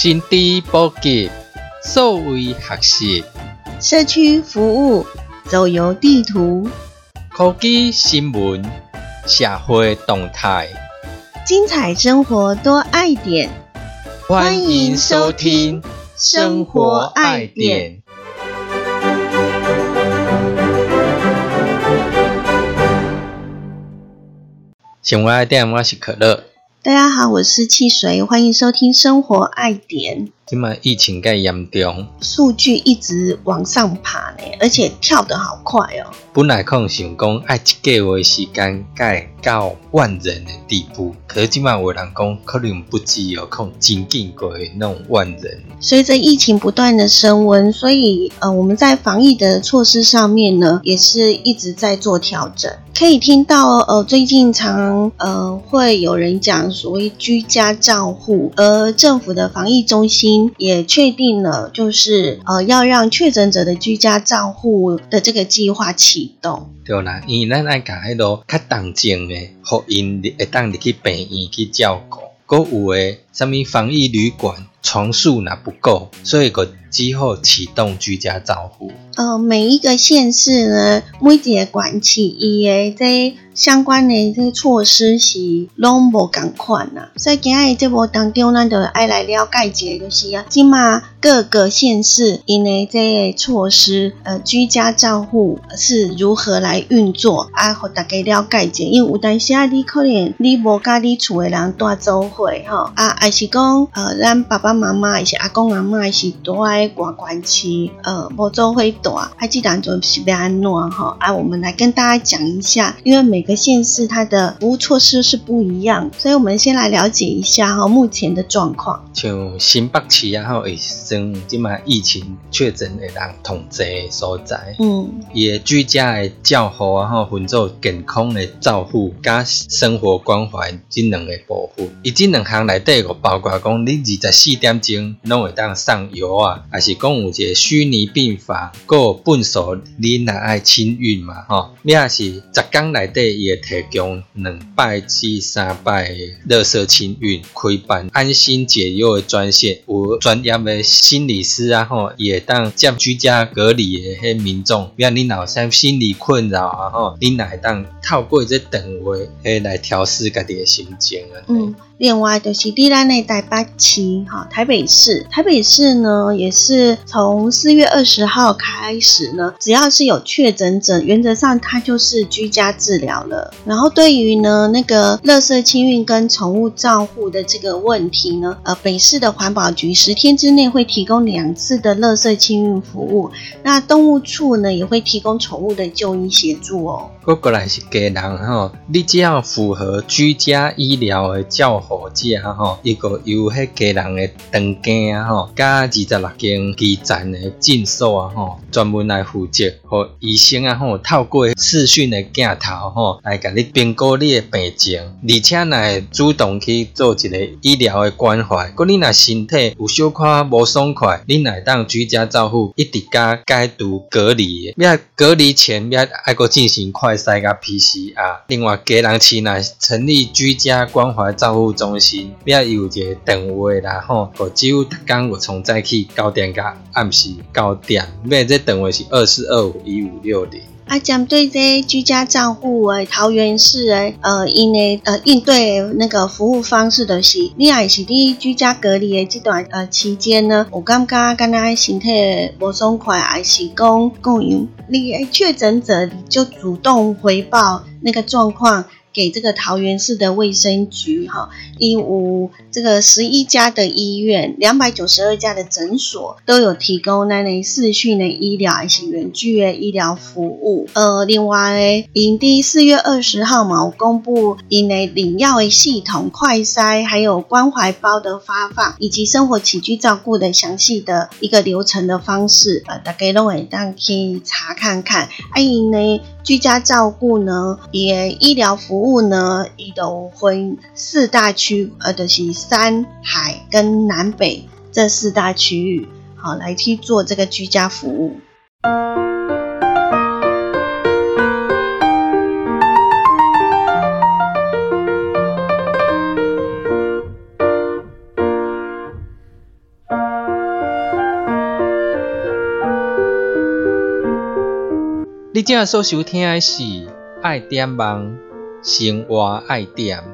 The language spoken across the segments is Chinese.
心知普及，数位学习，社区服务，走游地图，科技新闻，社会动态，精彩生活多爱点。欢迎收听《生活爱点》。生活爱点，我是可乐。大家好，我是汽水，欢迎收听《生活爱点》。今麦疫情介严重，数据一直往上爬呢，而且跳得好快哦。本来可能想讲爱一个月时间，介到万人的地步，可是今麦有人讲可能不止哦，可能接近过那种万人。随着疫情不断的升温，所以呃，我们在防疫的措施上面呢，也是一直在做调整。可以听到呃，最近常呃会有人讲所谓居家照护，而政府的防疫中心也确定了，就是呃要让确诊者的居家账户的这个计划启动。对啦，因为咱爱甲迄个较重症的，互因会当入去病院去照顾，搁有诶，什物防疫旅馆床数若不够，所以个之后启动居家照护。呃，每一个县市呢，每一个管区伊诶，这相关的这个措施是拢无共款呐。所以今日节目当中，咱就爱来了解一下，就是啊，今嘛各个县市因为这措施，呃，居家照护是如何来运作，啊，互大家了解一下。因为有当时啊，你可能你无甲你厝诶人带做伙吼，啊，还是讲呃，咱爸爸妈妈还是阿公阿妈是住在外关区，呃，无做伙住。还记得就是被安诺哈，啊，我们来跟大家讲一下，因为每个县市它的服务措施是不一样，所以我们先来了解一下哈目前的状况。像新北市啊，吼，会生即卖疫情确诊的人统计所在，嗯，也居家的照护啊，吼，分做健康的照护加生活关怀这两个部分。伊这两项内底包括讲，你二十四点钟拢会当上药啊，还是讲有一个虚拟病房，个本所你若爱清运嘛，吼，你也是十工内底伊会提供两百至三百热色清运开办安心解忧的专线，有专业的心理师啊，吼，也当接居家隔离的迄民众，比如你脑啥心理困扰啊，吼，你乃当透过这电话来调试家己的心情啊。嗯，另外就是第咱的台北市，哈，台北市，台北市呢也是从四月二十号开始呢，只要是有确诊者，原则上它就是居家治疗了。然后对于呢那个垃圾清运跟宠物照护的这个问题呢，呃，北市的环保局十天之内会提供两次的垃圾清运服务，那动物处呢也会提供宠物的就医协助哦。过过来是家人吼，你只要符合居家医疗的照护者吼，一个有迄家人的登记啊吼，加二十六间基站的诊所啊吼，专门来负责和医生啊吼，透过视讯的镜头吼，来甲你评估你的病情，而且会主动去做一个医疗的关怀。果你若身体有小可无爽快，你乃当居家照护，一直加解毒隔离，要隔离前要爱个进行快。快筛加 PCR，另外家人市内成立居家关怀照护中心，要有一个电话啦吼，我几乎刚我从早起九点加暗时九点，咩这电话是二四二五一五六零。啊，针对这居家照护诶，桃园市诶，呃，因诶呃应对那个服务方式的是，你也是你居家隔离诶这段呃期间呢，我感觉跟他身体无爽快，还是讲供应你诶确诊者就主动回报那个状况。给这个桃园市的卫生局哈，一五这个十一家的医院，两百九十二家的诊所都有提供那类视讯的医疗还是远距的医疗服务。呃，另外，营地四月二十号嘛，我公布因为领药的系统快筛，还有关怀包的发放，以及生活起居照顾的详细的一个流程的方式，呃，大家都会当可以查看看。啊，因为居家照顾呢，也医疗服。务呢，伊都分四大区，呃，就是山海跟南北这四大区域，好来去做这个居家服务。你今日所收听的是爱点网生活爱点。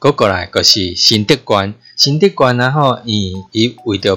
过过来就是新德观，新德观然后伊伊为着要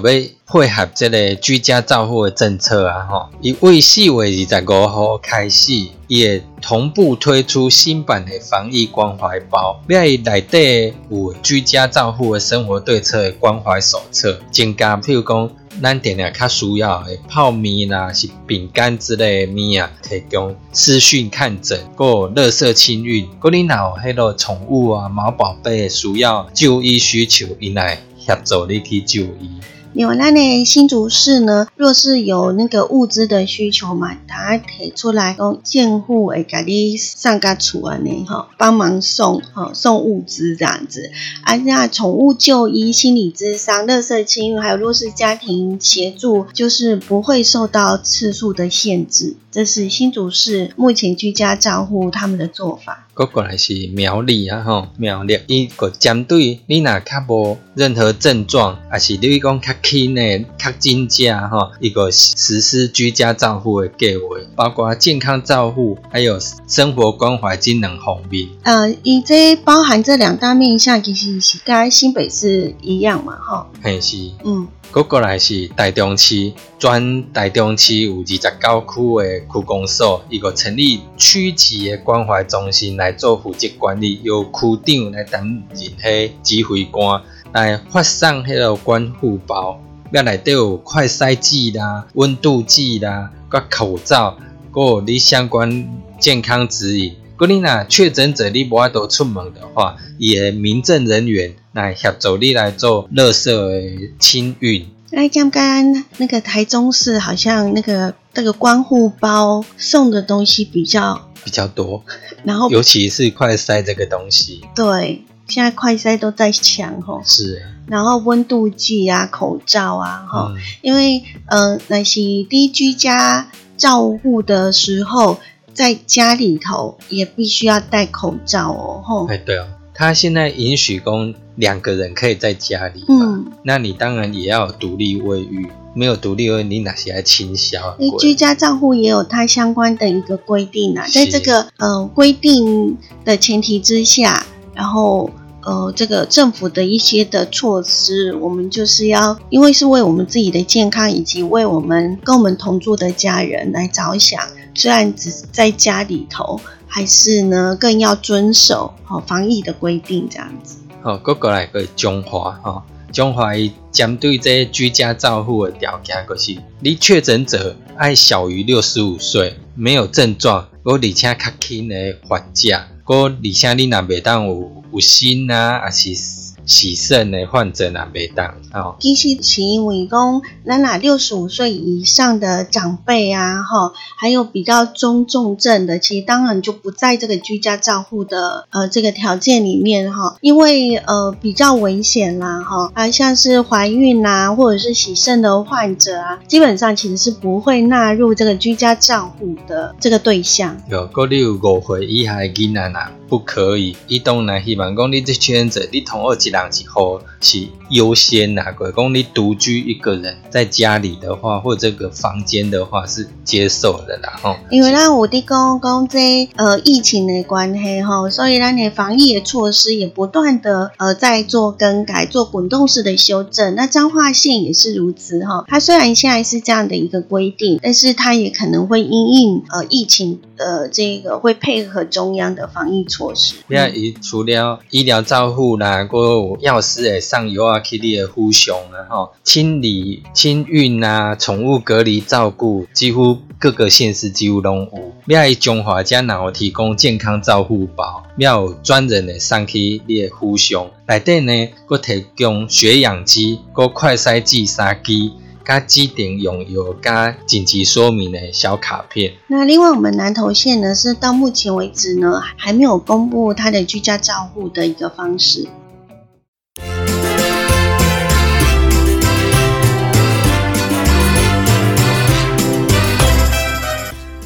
配合即个居家照护的政策啊，吼，伊为四月二十五号开始，伊会同步推出新版的防疫关怀包，要伊内底有居家照护的生活对策的关怀手册，增加譬如讲。咱定定较需要的泡面啦，是饼干之类的物啊，提供视讯看诊，个垃圾清运，个你若有迄个宠物啊、毛宝贝需要就医需求，伊来协助你去就医。另外，咱的新竹市呢，若是有那个物资的需求嘛，他提出来讲，建户会给你上个厝安尼哈，帮忙送哈送物资这样子。啊，那宠物就医、心理咨商、垃圾清运，还有弱势家庭协助，就是不会受到次数的限制。这是新竹市目前居家照护他们的做法。过过来是苗栗啊吼，苗栗伊个针对你若较无任何症状，还是你讲较轻的、较真假吼，一个实施居家照护的计划，包括健康照护，还有生活关怀这两方面。呃，伊这包含这两大面向，其实是跟新北市一样嘛，吼。嘿是，嗯。过过来是台中市，专台中市有二十九区的区公所，伊个成立区级的关怀中心来做负责管理，由区长来担任迄指挥官来发送迄个关护包，要内底有快筛剂啦、温度计啦、甲口罩，个你相关健康指引。果你若确诊者你无法度出门的话，也民政人员来协助你来做垃圾的清运。哎，刚刚那个台中市好像那个那个关护包送的东西比较比较多，然后尤其是快筛这个东西。对，现在快筛都在抢吼。是。然后温度计啊、口罩啊，哈，因为嗯，那些低居家照护的时候。在家里头也必须要戴口罩哦，吼。哎，对哦，他现在允许供两个人可以在家里，嗯，那你当然也要独立卫浴，没有独立卫浴，你哪些还清消？你居家照护也有它相关的一个规定啊，在这个呃规定的前提之下，然后呃这个政府的一些的措施，我们就是要，因为是为我们自己的健康以及为我们跟我们同住的家人来着想。虽然只是在家里头，还是呢更要遵守好防疫的规定，这样子。好，哥哥来个中华哈，中华伊针对这居家照护的条件，就是你确诊者爱小于六十五岁，没有症状，而且较轻的患者，个而且你若袂当有有心啊，还是。洗肾的患者哪袂当？哦，其实是因为讲，咱若六十五岁以上的长辈啊，哈，还有比较中重症的，其实当然就不在这个居家照护的呃这个条件里面哈，因为呃比较危险啦，哈，啊像是怀孕啊，或者是洗肾的患者啊，基本上其实是不会纳入这个居家照护的这个对象。有，嗰你有五岁以下的囡仔呐，不可以。伊当然希望讲你这圈子，你同二一人。之后是优先呐，鬼公你独居一个人在家里的话，或这个房间的话是接受的啦，吼。因为咱有的讲讲这呃疫情的关系吼，所以咱的防疫的措施也不断的呃在做更改，做滚动式的修正。那彰化县也是如此哈，它虽然现在是这样的一个规定，但是它也可能会因应呃疫情的这个会配合中央的防疫措施。那伊除了医疗照护啦，过药师诶上游啊，去你诶护熊啊，吼，清理、清运啊，宠物隔离照顾，几乎各个县市几乎拢有。要伊中华家然后提供健康照护包，要有专人诶上去你诶护熊，内底呢，佮提供血氧机、佮快筛剂杀机。加指定用药加紧急说明的小卡片。那另外，我们南投县呢，是到目前为止呢，还没有公布它的居家照护的一个方式。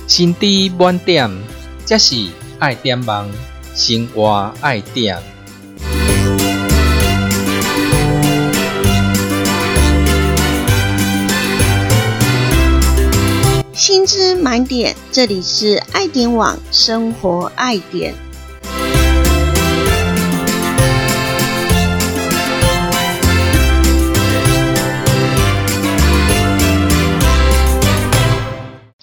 心知满点，这是爱点网，生活爱点。知满点，这里是爱点网生活爱点。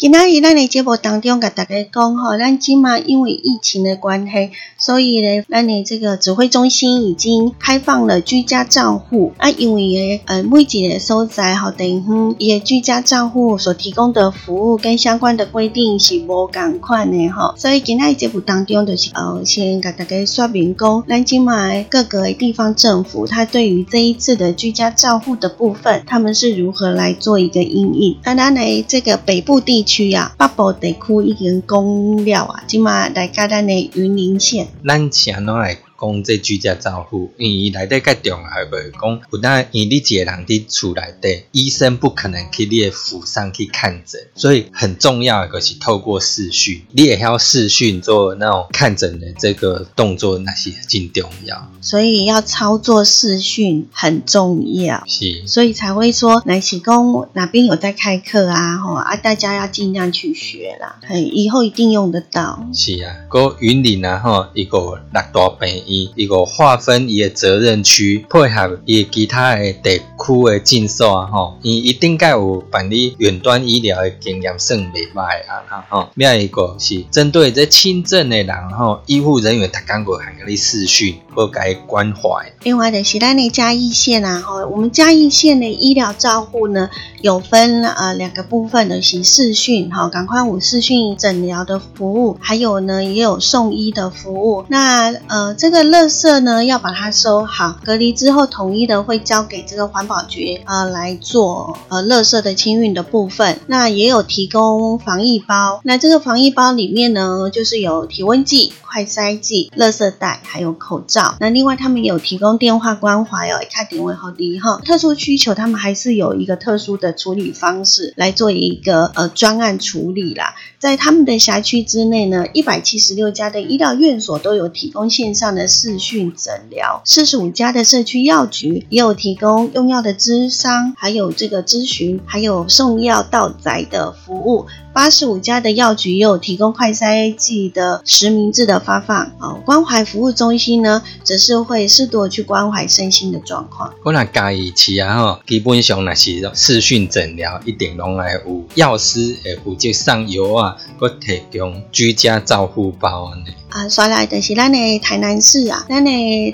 今仔日咱的节目当中，甲大家讲吼，咱今嘛因为疫情的关系，所以咧，咱的这个指挥中心已经开放了居家账户。啊，因为咧，呃，每一个所在吼，等于伊的居家账户所提供的服务跟相关的规定是无共款的吼，所以今仔日节目当中就是呃，先甲大家说明讲，咱今嘛各个地方政府，它对于这一次的居家账户的部分，他们是如何来做一个应应。那咱的这个北部地区。区啊，北部地区已经讲了啊，即马来到咱的云林县，咱先来。讲这居家照护，因为伊内底较重要袂讲，不但因为你一个人伫厝内底，医生不可能去你的府上去看诊，所以很重要个是透过视讯，你也要视讯做那种看诊的这个动作，那些真重要。所以要操作视讯很重要，是，所以才会说，乃是讲哪边有在开课啊，吼啊，大家要尽量去学啦，嘿，以后一定用得到。是啊，个云林啊，吼一个六大病。一个划分伊个责任区，配合伊其他的地区的诊所啊，吼，伊一定该有办理远端医疗的经验，算袂歹啊，吼。另外一个是针对这轻症的人，吼，医护人员他刚过还给你视讯，或该关怀。另外的是咱的嘉义县啊，吼，我们嘉义县的医疗照护呢，有分呃两个部分的，是视讯，哈，赶快五视讯诊疗的服务，还有呢也有送医的服务。那呃这个。垃圾呢要把它收好，隔离之后统一的会交给这个环保局呃来做呃垃圾的清运的部分。那也有提供防疫包，那这个防疫包里面呢就是有体温计、快筛剂、垃圾袋还有口罩。那另外他们有提供电话关怀哦，看点位后第哈。特殊需求他们还是有一个特殊的处理方式来做一个呃专案处理啦。在他们的辖区之内呢，一百七十六家的医疗院所都有提供线上的。视讯诊疗，四十五家的社区药局也有提供用药的咨商，还有这个咨询，还有送药到宅的服务。八十五家的药局也有提供快筛剂的实名制的发放。哦，关怀服务中心呢，则是会适度去关怀身心的状况。我那介意吃啊吼，基本上那是视讯诊疗，一定拢来有药师会负责上药啊，佮提供居家照护包安尼。啊，刷来的是咱的台南市啊，咱的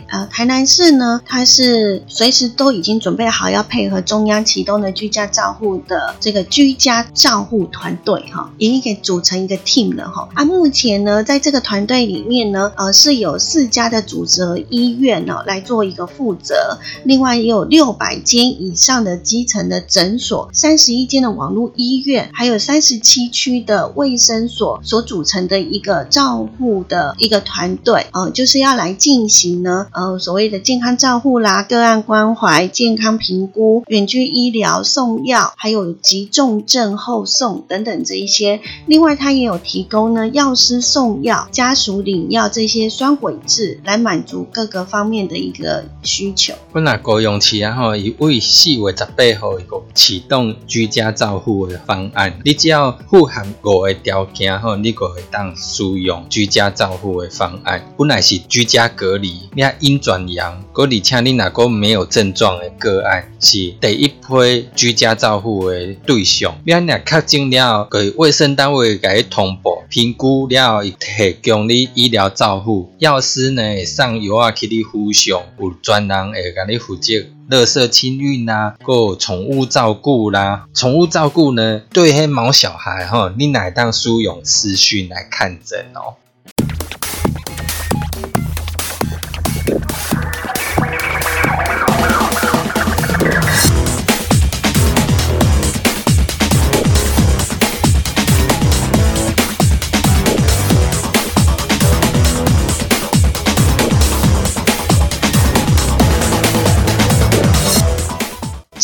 呃台南市呢，它是随时都已经准备好要配合中央启动的居家照护的这个居家照护团队哈，已经给组成一个 team 了哈。啊，目前呢，在这个团队里面呢，呃是有四家的主责医院哦来做一个负责，另外也有六百间以上的基层的诊所，三十一间的网络医院，还有三十七区的卫生所所组成的一个照护的。一个团队，呃，就是要来进行呢，呃，所谓的健康照护啦、个案关怀、健康评估、远距医疗、送药，还有急重症后送等等这一些。另外，他也有提供呢，药师送药、家属领药这些双轨制，来满足各个方面的一个需求。本来高用期啊，吼，以为四月十八号一个启动居家照护的方案，你只要符合五个条件，后，你就会当使用居家照。护的方案本来是居家隔离，你因转阳，而且你那个没有症状的个案是第一批居家照护的对象。你若确诊了，给卫生单位给通报评估了，提供你医疗照护。药师呢上药啊，去你服上，有专人会甲你负责。垃圾清运啦，个宠物照顾啦，宠物照顾呢，对黑毛小孩吼，你乃当使用视讯来看诊哦。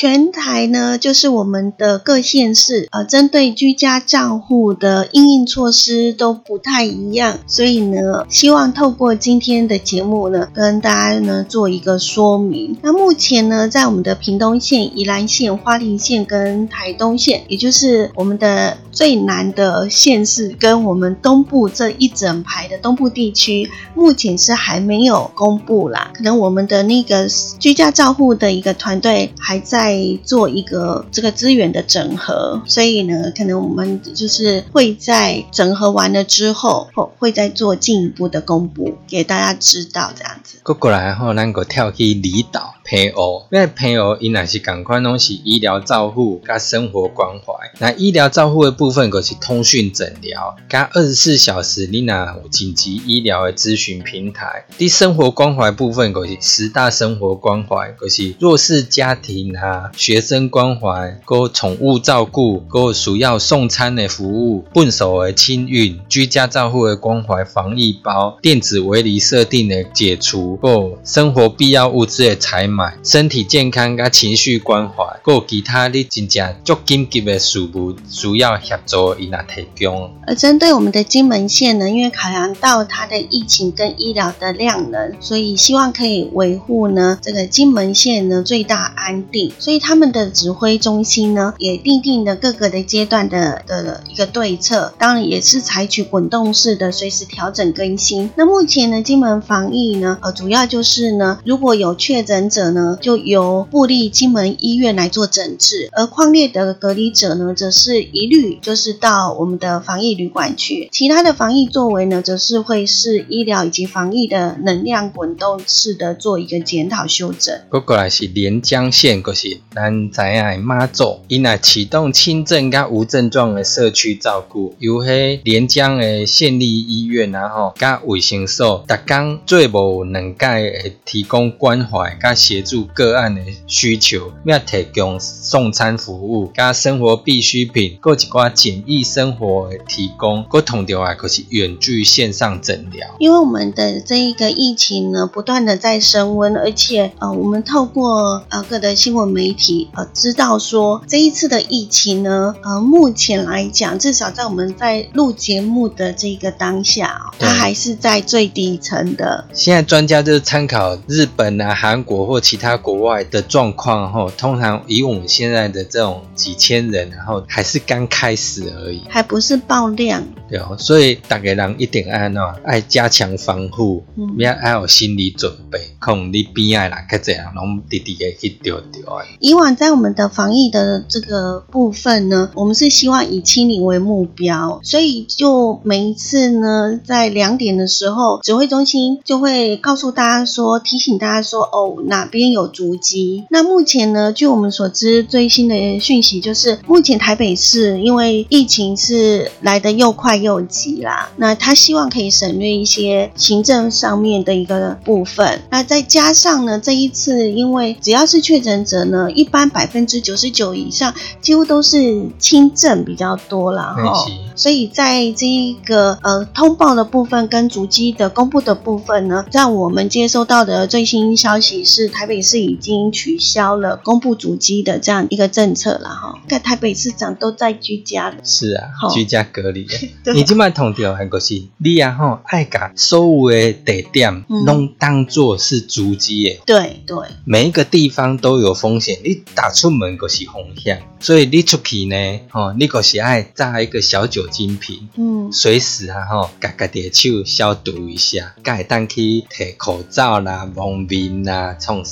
全台呢，就是我们的各县市，呃，针对居家账户的应应措施都不太一样，所以呢，希望透过今天的节目呢，跟大家呢做一个说明。那目前呢，在我们的屏东县、宜兰县、花莲县跟台东县，也就是我们的最南的县市，跟我们东部这一整排的东部地区，目前是还没有公布啦。可能我们的那个居家照户的一个团队还在做一个这个资源的整合，所以呢，可能我们就是会在整合完了之后，会再做进一步的公布给大家知道这样子。过过来后，咱个跳去离岛。配偶，因为配偶伊若是共款拢是医疗照护加生活关怀。那医疗照护的部分，就是通讯诊疗加二十四小时你若有紧急医疗的咨询平台。第生活关怀部分，就是十大生活关怀，就是弱势家庭啊、学生关怀、个宠物照顾、个需要送餐的服务、笨手的清运、居家照护的关怀防疫包、电子围篱设定的解除、个生活必要物资的采身体健康加情绪关怀，有其他的真正足紧急的事务需要协助，伊来提供。而针对我们的金门县呢，因为考量到它的疫情跟医疗的量能，所以希望可以维护呢这个金门县呢最大安定，所以他们的指挥中心呢也定定了各个的阶段的的一个对策，当然也是采取滚动式的随时调整更新。那目前呢金门防疫呢，呃主要就是呢如果有确诊者。者呢，就由布利金门医院来做诊治，而矿列的隔离者呢，则是一律就是到我们的防疫旅馆去。其他的防疫作为呢，则是会是医疗以及防疫的能量滚动式的做一个检讨修正。过来是连江县，就是咱知影妈祖，因来启动轻症加无症状的社区照顾，由迄连江的县立医院，然后加卫生所，逐工最无能届提供关怀协。助个案的需求，要提供送餐服务、加生活必需品，各一寡简易生活的提供。各同调啊，可是远距线上诊疗。因为我们的这一个疫情呢，不断的在升温，而且呃，我们透过呃各的新闻媒体呃，知道说这一次的疫情呢，呃，目前来讲，至少在我们在录节目的这个当下，它还是在最底层的。现在专家就是参考日本啊、韩国或。其他国外的状况后，通常以我们现在的这种几千人，然后还是刚开始而已，还不是爆量。对哦，所以大家人一定爱喏，爱加强防护，要爱有心理准备。恐你边爱人较这样，拢滴滴的去丢丢。以往在我们的防疫的这个部分呢，我们是希望以清零为目标，所以就每一次呢，在两点的时候，指挥中心就会告诉大家说，提醒大家说，哦，哪边有足迹。那目前呢，据我们所知最新的讯息就是，目前台北市因为疫情是来的又快又急啦，那他希望可以省略一些行政上面的一个部分，那。再加上呢，这一次因为只要是确诊者呢，一般百分之九十九以上几乎都是轻症比较多了哈，所以在这一个呃通报的部分跟足迹的公布的部分呢，让我们接收到的最新消息是，台北市已经取消了公布足迹的这样一个政策了哈，看台北市长都在居家了，是啊，居家隔离。你今麦同调还个是你啊哈，爱把所有的地点拢当做是。足迹诶，对对，每一个地方都有风险，你打出门就是风险，所以你出去呢，吼，你就是爱带一个小酒精瓶，嗯，随时啊，吼，家家的手消毒一下，该当去摕口罩啦、蒙面啦、冲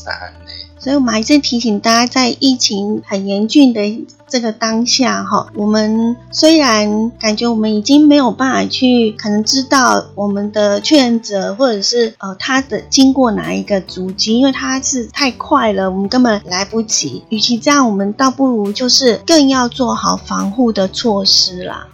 所以我们还是提醒大家，在疫情很严峻的这个当下，哈，我们虽然感觉我们已经没有办法去可能知道我们的确诊者或者是呃他的经过哪一个足迹，因为他是太快了，我们根本来不及。与其这样，我们倒不如就是更要做好防护的措施啦。